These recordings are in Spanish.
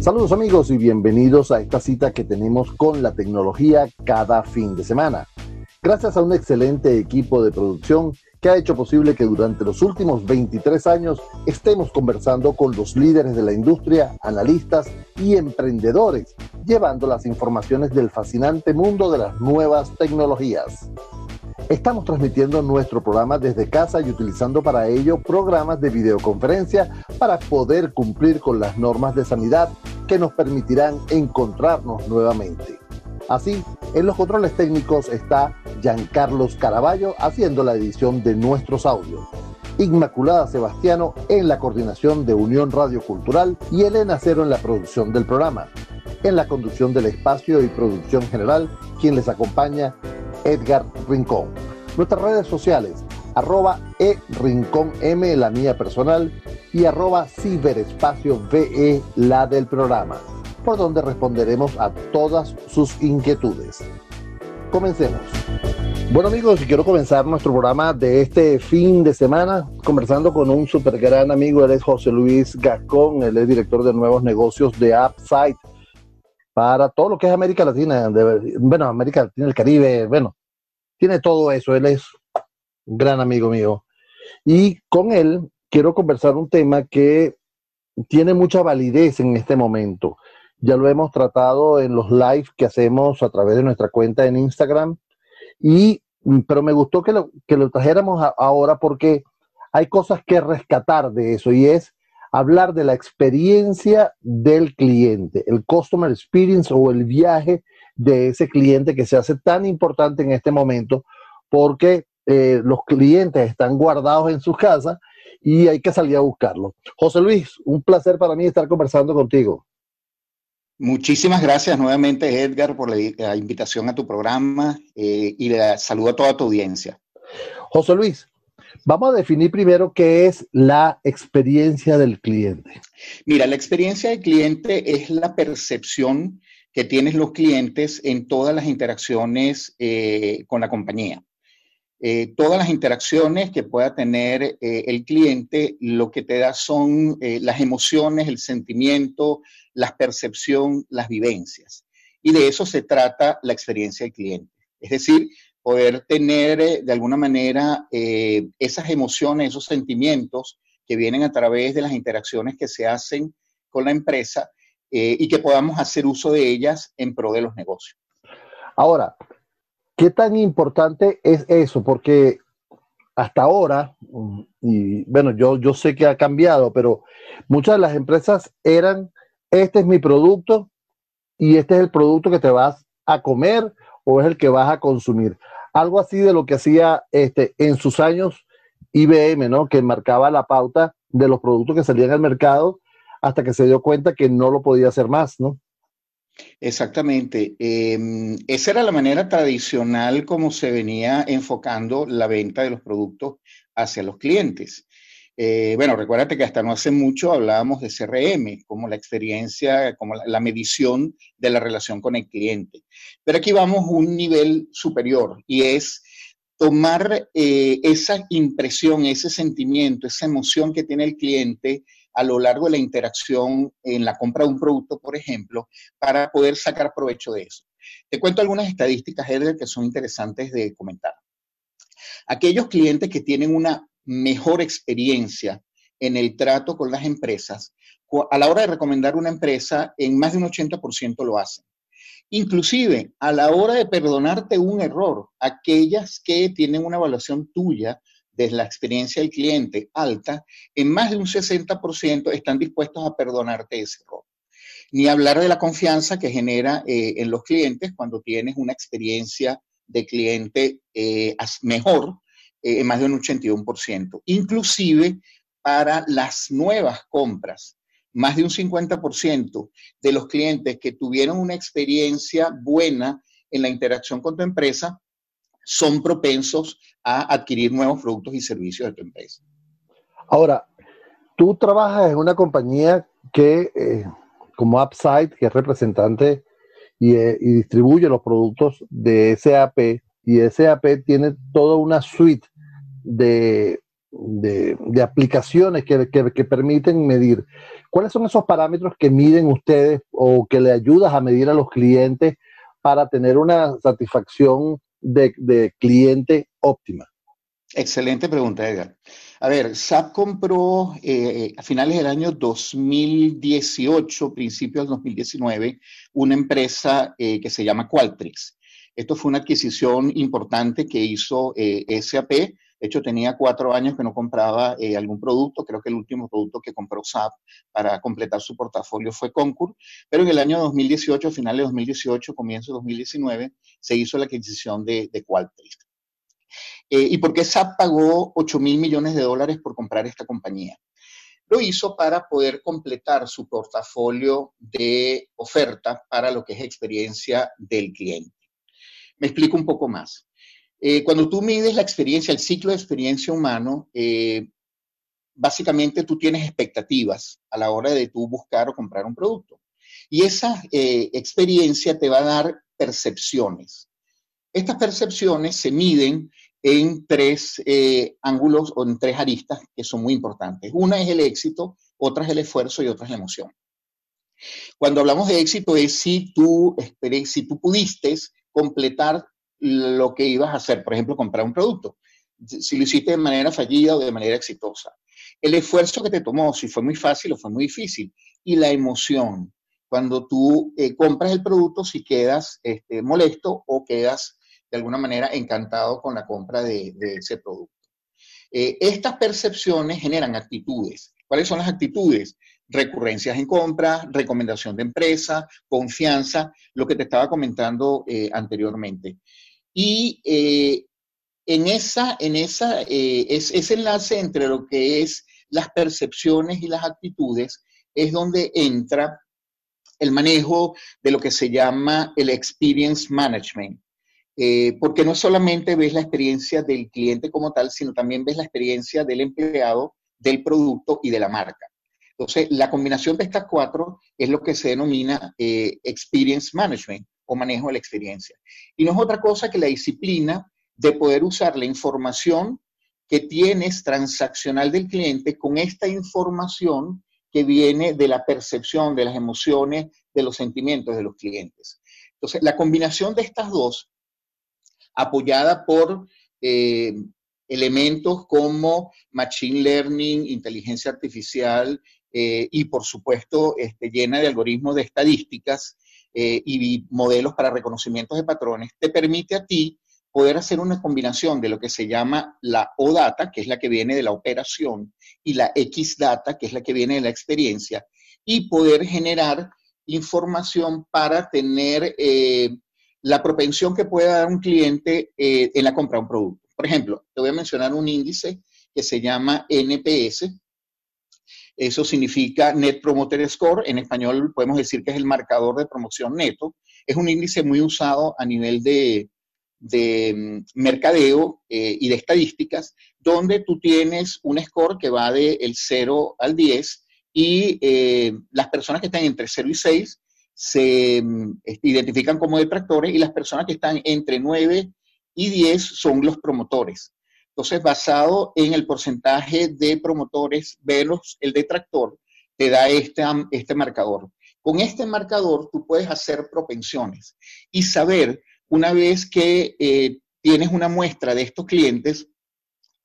Saludos amigos y bienvenidos a esta cita que tenemos con la tecnología cada fin de semana. Gracias a un excelente equipo de producción que ha hecho posible que durante los últimos 23 años estemos conversando con los líderes de la industria, analistas y emprendedores, llevando las informaciones del fascinante mundo de las nuevas tecnologías. Estamos transmitiendo nuestro programa desde casa y utilizando para ello programas de videoconferencia para poder cumplir con las normas de sanidad que nos permitirán encontrarnos nuevamente. Así, en los controles técnicos está Giancarlos Caraballo haciendo la edición de nuestros audios. Inmaculada Sebastiano en la coordinación de Unión Radio Cultural y Elena Cero en la producción del programa. En la conducción del espacio y producción general, quien les acompaña, Edgar Rincón. Nuestras redes sociales, arroba e rincón m, la mía personal, y arroba ciberespacio ve, la del programa, por donde responderemos a todas sus inquietudes. Comencemos. Bueno amigos, quiero comenzar nuestro programa de este fin de semana conversando con un super gran amigo, él es José Luis Gascón, él es director de nuevos negocios de Upside para todo lo que es América Latina, bueno, América Latina, el Caribe, bueno, tiene todo eso, él es un gran amigo mío. Y con él quiero conversar un tema que tiene mucha validez en este momento. Ya lo hemos tratado en los live que hacemos a través de nuestra cuenta en Instagram. Y, pero me gustó que lo, que lo trajéramos ahora porque hay cosas que rescatar de eso y es hablar de la experiencia del cliente, el customer experience o el viaje de ese cliente que se hace tan importante en este momento porque eh, los clientes están guardados en sus casas y hay que salir a buscarlos. José Luis, un placer para mí estar conversando contigo. Muchísimas gracias nuevamente, Edgar, por la, invitación a tu programa eh, y le saludo a toda tu audiencia. José Luis, vamos a definir primero qué es la experiencia del cliente. Mira, la experiencia del cliente es la percepción que tienen los clientes en todas las interacciones eh, con la compañía. Eh, todas las interacciones que pueda tener eh, el cliente, lo que te da son las emociones, el sentimiento, la percepción, las vivencias. Y de eso se trata la experiencia del cliente. Es decir, poder tener de alguna manera esas emociones, esos sentimientos que vienen a través de las interacciones que se hacen con la empresa eh, y que podamos hacer uso de ellas en pro de los negocios. Ahora, ¿qué tan importante es eso? Porque hasta ahora, y bueno, yo, yo sé que ha cambiado, pero muchas de las empresas eran, este es mi producto y este es el producto que te vas a comer o es el que vas a consumir. Algo así de lo que hacía este, en sus años IBM, ¿no? Que marcaba la pauta de los productos que salían al mercado hasta que se dio cuenta que no lo podía hacer más, ¿no? Exactamente. Em, esa era la manera tradicional como se venía enfocando la venta de los productos hacia los clientes. Eh, bueno, recuérdate que hasta no hace mucho hablábamos de CRM, como la experiencia, como la, medición de la relación con el cliente. Pero aquí vamos a un nivel superior y es tomar eh, esa impresión, ese sentimiento, esa emoción que tiene el cliente a lo largo de la interacción en la compra de un producto, por ejemplo, para poder sacar provecho de eso. Te cuento algunas estadísticas, Edgar, que son interesantes de comentar. Aquellos clientes que tienen una mejor experiencia en el trato con las empresas, a la hora de recomendar una empresa, en más de un 80% lo hacen. Inclusive, a la hora de perdonarte un error, aquellas que tienen una evaluación tuya desde la experiencia del cliente alta, en más de un 60% están dispuestos a perdonarte ese error. Ni hablar de la confianza que genera eh, en los clientes cuando tienes una experiencia de cliente eh, mejor, en más de un 81%. Inclusive para las nuevas compras, más de un 50% de los clientes que tuvieron una experiencia buena en la interacción con tu empresa son propensos a adquirir nuevos productos y servicios de tu empresa. Ahora, tú trabajas en una compañía que, eh, como Upside, que es representante eh, y, distribuye los productos de SAP, y SAP tiene toda una suite de, de, aplicaciones que, que, permiten medir. ¿Cuáles son esos parámetros que miden ustedes o que le ayudas a medir a los clientes para tener una satisfacción de, de cliente óptima? Excelente pregunta, Edgar. A ver, SAP compró eh, a finales del año 2018, principios del 2019, una empresa eh, que se llama Qualtrics. Esto fue una adquisición importante que hizo eh, SAP. De hecho, tenía cuatro años que no compraba algún producto. Creo que el último producto que compró SAP para completar su portafolio fue Concur. Pero en el año 2018, finales de 2018, comienzo de 2019, se hizo la adquisición de, de Qualtrics. Eh, ¿Y por qué SAP pagó 8 mil millones de dólares por comprar esta compañía? Lo hizo para poder completar su portafolio de oferta para lo que es experiencia del cliente. Me explico un poco más. Eh, cuando tú mides la experiencia, el ciclo de experiencia humano, eh, básicamente tú tienes expectativas a la hora de tú buscar o comprar un producto. Y esa experiencia te va a dar percepciones. Estas percepciones se miden en tres eh, ángulos o en tres aristas que son muy importantes. Una es el éxito, otra es el esfuerzo y otra es la emoción. Cuando hablamos de éxito es si tú, si tú pudiste completar lo que ibas a hacer, por ejemplo, comprar un producto, si lo hiciste de manera fallida o de manera exitosa. El esfuerzo que te tomó, si fue muy fácil o fue muy difícil, y la emoción, cuando tú eh, compras el producto, si quedas este, molesto o quedas de alguna manera encantado con la compra de, ese producto. Eh, estas percepciones generan actitudes. ¿Cuáles son las actitudes? Recurrencias en compra, recomendación de empresa, confianza, lo que te estaba comentando eh, anteriormente. Y eh, en, esa, en esa, es, ese enlace entre lo que es las percepciones y las actitudes es donde entra el manejo de lo que se llama el experience management. Eh, porque no solamente ves la experiencia del cliente como tal, sino también ves la experiencia del empleado, del producto y de la marca. Entonces, la combinación de estas cuatro es lo que se denomina eh, experience management o manejo de la experiencia. Y no es otra cosa que la disciplina de poder usar la información que tienes transaccional del cliente con esta información que viene de la percepción, de las emociones, de los sentimientos de los clientes. Entonces, la combinación de estas dos apoyada por eh, elementos como Machine Learning, inteligencia artificial eh, y, por supuesto, este, llena de algoritmos de estadísticas eh, y modelos para reconocimientos de patrones, te permite a ti poder hacer una combinación de lo que se llama la O-Data, que es la que viene de la operación, y la X-Data, que es la que viene de la experiencia, y poder generar información para tener la propensión que pueda dar un cliente eh, en la compra de un producto. Por ejemplo, te voy a mencionar un índice que se llama NPS. Eso significa Net Promoter Score. En español podemos decir que es el marcador de promoción neto. Es un índice muy usado a nivel de, mm, mercadeo eh, y de estadísticas, donde tú tienes un score que va del el 0 al 10 y eh, las personas que están entre 0 y 6 se mm, este, identifican como detractores y las personas que están entre 9 y 10 son los promotores. Entonces, basado en el porcentaje de promotores versus el detractor, te da este, este marcador. Con este marcador tú puedes hacer propensiones y saber, una vez que eh, tienes una muestra de estos clientes,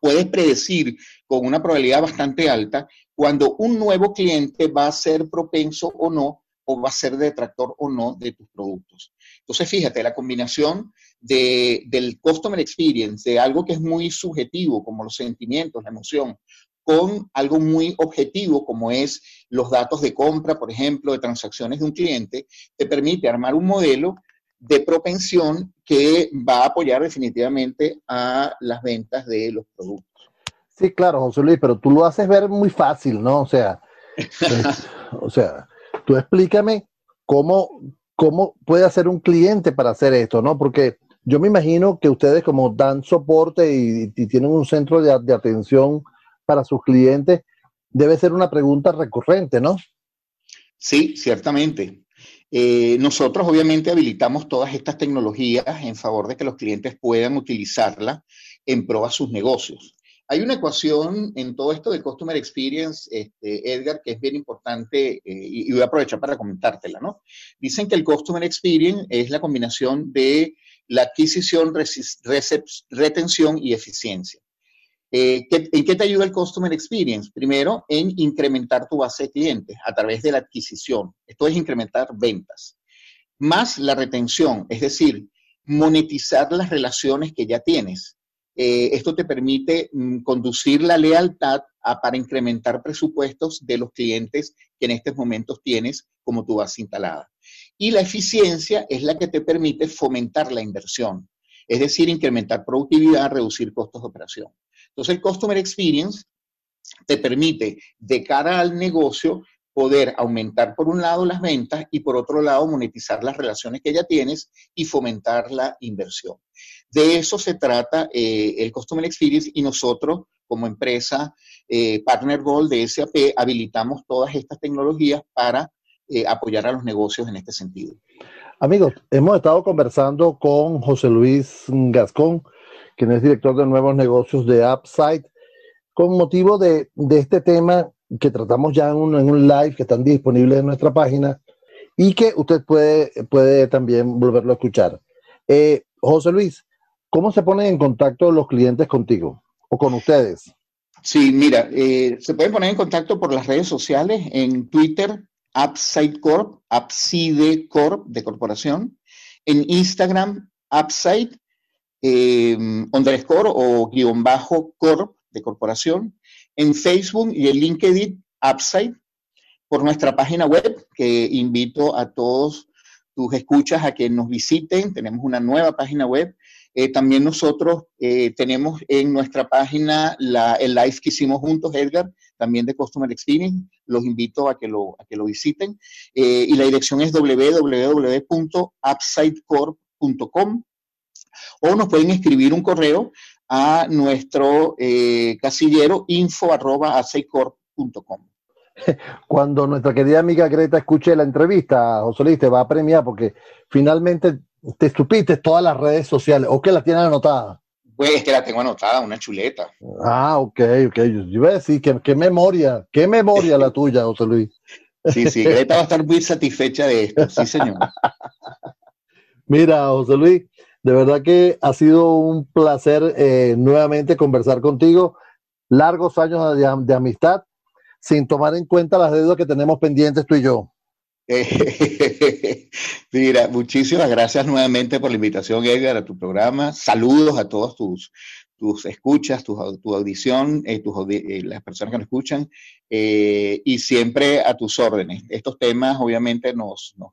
puedes predecir con una probabilidad bastante alta cuando un nuevo cliente va a ser propenso o no o va a ser detractor o no de tus productos. Entonces, fíjate, la combinación de, del customer experience, de algo que es muy subjetivo, como los sentimientos, la emoción, con algo muy objetivo, como es los datos de compra, por ejemplo, de transacciones de un cliente, te permite armar un modelo de propensión que va a apoyar definitivamente a las ventas de los productos. Sí, claro, José Luis, pero tú lo haces ver muy fácil, ¿no? O sea, o sea, tú explícame cómo, cómo puede hacer un cliente para hacer esto, ¿no? Porque yo me imagino que ustedes como dan soporte y, tienen un centro de, atención para sus clientes, debe ser una pregunta recurrente, ¿no? Sí, ciertamente. Eh, nosotros obviamente habilitamos todas estas tecnologías en favor de que los clientes puedan utilizarlas en pro a sus negocios. Hay una ecuación en todo esto de Customer Experience, este, Edgar, que es bien importante eh, y, voy a aprovechar para comentártela, ¿no? Dicen que el Customer Experience es la combinación de la adquisición, retención y eficiencia. Eh, ¿En qué te ayuda el Customer Experience? Primero, en incrementar tu base de clientes a través de la adquisición. Esto es incrementar ventas. Más la retención, es decir, monetizar las relaciones que ya tienes. Eh, esto te permite mm, conducir la lealtad para incrementar presupuestos de los clientes que en estos momentos tienes como tu base instalada. Y la eficiencia es la que te permite fomentar la inversión, es decir, incrementar productividad, reducir costos de operación. Entonces, el Customer Experience te permite, de cara al negocio, poder aumentar por un lado las ventas y por otro lado monetizar las relaciones que ya tienes y fomentar la inversión. De eso se trata eh, el Customer Experience y nosotros como empresa eh, Partner Gold de SAP habilitamos todas estas tecnologías para eh, apoyar a los negocios en este sentido. Amigos, hemos estado conversando con José Luis Gascón, quien es director de nuevos negocios de Upside, con motivo de, de este tema que tratamos ya en un, en un, live que están disponibles en nuestra página y que usted puede, puede también volverlo a escuchar. Eh, José Luis, ¿cómo se ponen en contacto los clientes contigo o con ustedes? Sí, mira, eh, se pueden poner en contacto por las redes sociales, en Twitter, Upside Corp, Upside Corp de corporación, en Instagram, Upside, eh, underscore o guion bajo Corp de corporación, en Facebook y en LinkedIn Upside, por nuestra página web, que invito a todos tus escuchas a que nos visiten. Tenemos una nueva página web. Eh, también nosotros eh, tenemos en nuestra página la, el live que hicimos juntos, Edgar, también de Customer Experience. Los invito a que lo, a que lo visiten. Eh, y la dirección es www.upsidecorp.com o nos pueden escribir un correo a nuestro casillero info Cuando nuestra querida amiga Greta escuche la entrevista, José Luis, te va a premiar porque finalmente te supiste todas las redes sociales o que la tienen anotada. Pues es que la tengo anotada, una chuleta. Ah, ok, ok. Yo iba a decir, qué, qué memoria, qué memoria la tuya, José Luis. Sí, sí, Greta va a estar muy satisfecha de esto, sí, señor. Mira, José Luis, de verdad que ha sido un placer eh, nuevamente conversar contigo. Largos años de, amistad, sin tomar en cuenta las deudas que tenemos pendientes tú y yo. Mira, muchísimas gracias nuevamente por la invitación, Edgar, a tu programa. Saludos a todos tus, tus escuchas, tu, tu audición, eh, tus, eh, las personas que nos escuchan, y siempre a tus órdenes. Estos temas obviamente nos, nos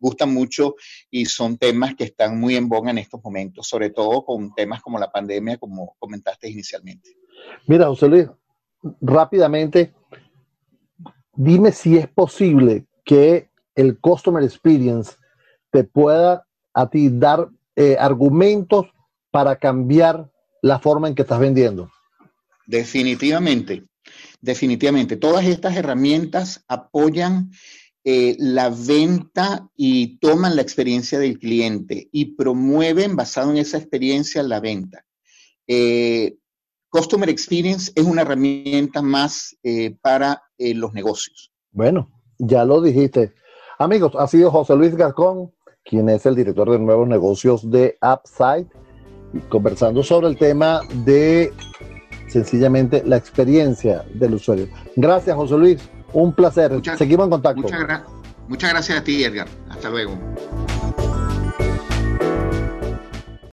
gustan mucho y son temas que están muy en boga en estos momentos, sobre todo con temas como la pandemia, como comentaste inicialmente. Mira, José Luis, rápidamente, dime si es posible que el Customer Experience te pueda a ti dar eh, argumentos para cambiar la forma en que estás vendiendo. Definitivamente, definitivamente. Todas estas herramientas apoyan eh, la venta y toman la experiencia del cliente y promueven basado en esa experiencia la venta. Eh, Customer Experience es una herramienta más eh, para los negocios. Bueno, ya lo dijiste. Amigos, ha sido José Luis Gascón, quien es el director de nuevos negocios de Upside, conversando sobre el tema de sencillamente la experiencia del usuario. Gracias, José Luis. Un placer. Seguimos en contacto. muchas gracias a ti, Edgar. Hasta luego.